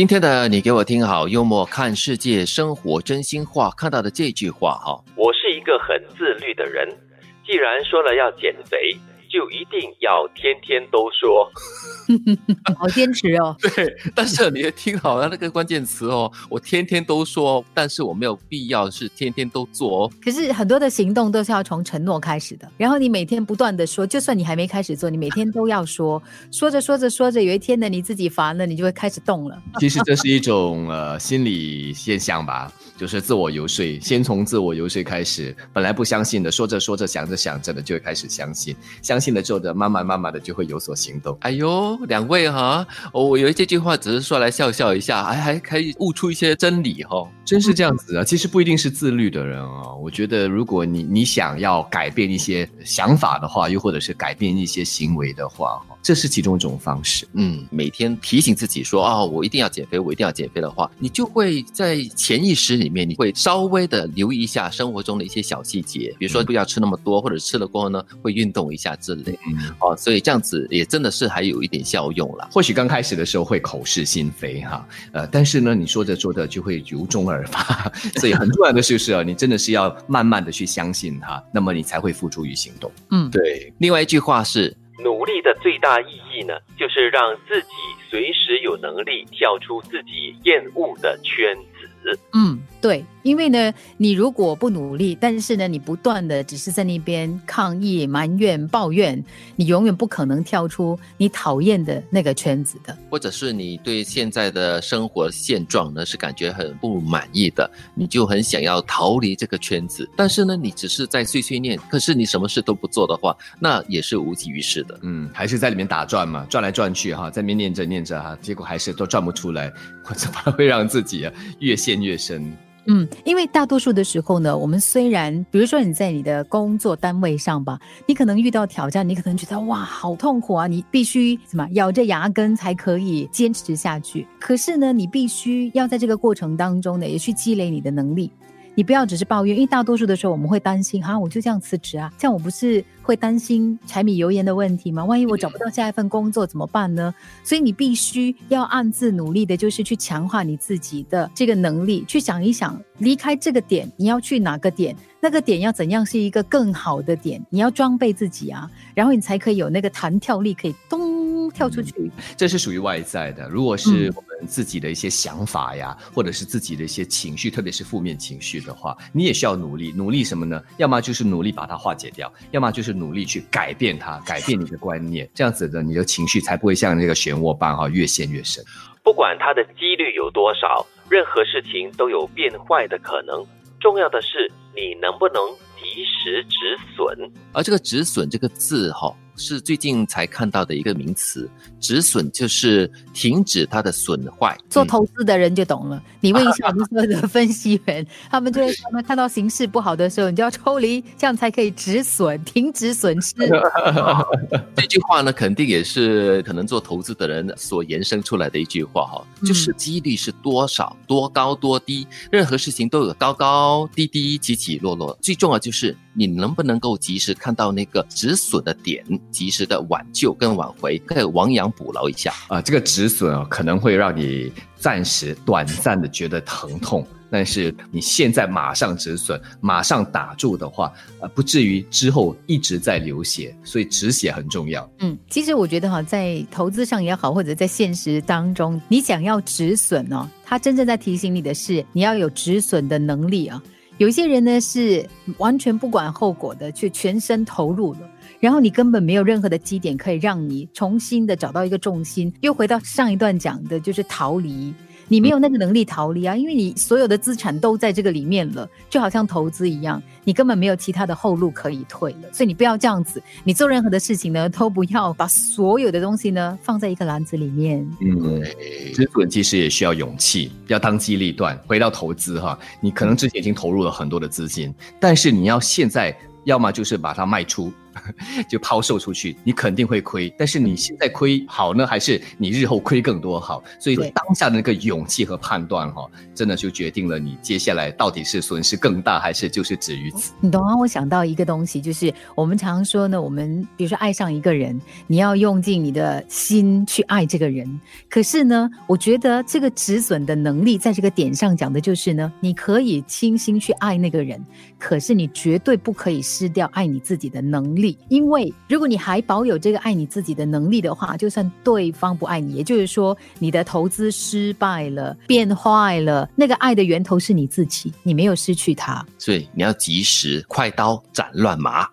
今天的你给我听好，幽默看世界，生活真心话，看到的这句话哈，我是一个很自律的人，既然说了要减肥。就一定要天天都说，好坚持哦。对，但是你听好了那个关键词哦，我天天都说，但是我没有必要是天天都做哦。可是很多的行动都是要从承诺开始的，然后你每天不断的说，就算你还没开始做，你每天都要说，说着说着说着，有一天呢，你自己烦了，你就会开始动了。其实这是一种呃心理现象吧。就是自我游说，先从自我游说开始。本来不相信的，说着说着，想着想着的，就会开始相信。相信了之后的，慢慢慢慢的就会有所行动。哎呦，两位哈，我以为这句话只是说来笑笑一下，还还可以悟出一些真理哈。真是这样子啊！其实不一定是自律的人啊。我觉得，如果你你想要改变一些想法的话，又或者是改变一些行为的话，这是其中一种方式。嗯，每天提醒自己说啊，我一定要减肥，我一定要减肥的话，你就会在潜意识里。面你会稍微的留意一下生活中的一些小细节，比如说不要吃那么多，或者吃了过后呢会运动一下之类，哦，所以这样子也真的是还有一点效用了。或许刚开始的时候会口是心非哈，呃，但是呢你说着说着就会由衷而发，所以很重要的就是啊，你真的是要慢慢的去相信它，那么你才会付诸于行动。嗯，对。另外一句话是，努力的最大意义呢，就是让自己随时有能力跳出自己厌恶的圈子。嗯。对，因为呢，你如果不努力，但是呢，你不断的只是在那边抗议、埋怨、抱怨，你永远不可能跳出你讨厌的那个圈子的。或者是你对现在的生活现状呢是感觉很不满意的，你就很想要逃离这个圈子。但是呢，你只是在碎碎念，可是你什么事都不做的话，那也是无济于事的。嗯，还是在里面打转嘛，转来转去哈，在里面念着念着哈，结果还是都转不出来，怎么会让自己啊越陷越深？嗯，因为大多数的时候呢，我们虽然，比如说你在你的工作单位上吧，你可能遇到挑战，你可能觉得哇，好痛苦啊，你必须什么咬着牙根才可以坚持下去。可是呢，你必须要在这个过程当中呢，也去积累你的能力。你不要只是抱怨，因为大多数的时候我们会担心，啊，我就这样辞职啊，这样我不是会担心柴米油盐的问题吗？万一我找不到下一份工作怎么办呢？所以你必须要暗自努力的，就是去强化你自己的这个能力，去想一想，离开这个点你要去哪个点，那个点要怎样是一个更好的点，你要装备自己啊，然后你才可以有那个弹跳力，可以咚跳出去。这是属于外在的，如果是我们。自己的一些想法呀，或者是自己的一些情绪，特别是负面情绪的话，你也需要努力。努力什么呢？要么就是努力把它化解掉，要么就是努力去改变它，改变你的观念。这样子的，你的情绪才不会像那个漩涡般哈越陷越深。不管它的几率有多少，任何事情都有变坏的可能。重要的是你能不能及时止损。而这个止损这个字哈。是最近才看到的一个名词，止损就是停止它的损坏。做投资的人就懂了。你问一下我们所有的分析员，他们就会他们看到形势不好的时候，你就要抽离，这样才可以止损，停止损失。这句话呢，肯定也是可能做投资的人所延伸出来的一句话哈，就是几率是多少，多高多低，任何事情都有高高低低、起起落落，最重要就是你能不能够及时看到那个止损的点。及时的挽救跟挽回，可以亡羊补牢一下啊！这个止损啊，可能会让你暂时、短暂的觉得疼痛，但是你现在马上止损，马上打住的话，呃，不至于之后一直在流血，所以止血很重要。嗯，其实我觉得哈，在投资上也好，或者在现实当中，你想要止损哦，它真正在提醒你的是，你要有止损的能力啊。有一些人呢，是完全不管后果的，却全身投入了。然后你根本没有任何的基点可以让你重新的找到一个重心，又回到上一段讲的，就是逃离。你没有那个能力逃离啊，因为你所有的资产都在这个里面了，就好像投资一样，你根本没有其他的后路可以退了。所以你不要这样子，你做任何的事情呢，都不要把所有的东西呢放在一个篮子里面。嗯，止损其实也需要勇气，要当机立断。回到投资哈，你可能之前已经投入了很多的资金，但是你要现在要么就是把它卖出。就抛售出去，你肯定会亏。但是你现在亏好呢，还是你日后亏更多好？所以当下的那个勇气和判断哈、真的就决定了你接下来到底是损失更大，还是就是止于此。你懂吗？我想到一个东西，就是我们常说呢，我们比如说爱上一个人，你要用尽你的心去爱这个人。可是呢，我觉得这个止损的能力，在这个点上讲的就是呢，你可以倾心去爱那个人，可是你绝对不可以失掉爱你自己的能力。因为如果你还保有这个爱你自己的能力的话，就算对方不爱你，也就是说你的投资失败了、变坏了，那个爱的源头是你自己，你没有失去它。所以你要及时快刀斩乱麻。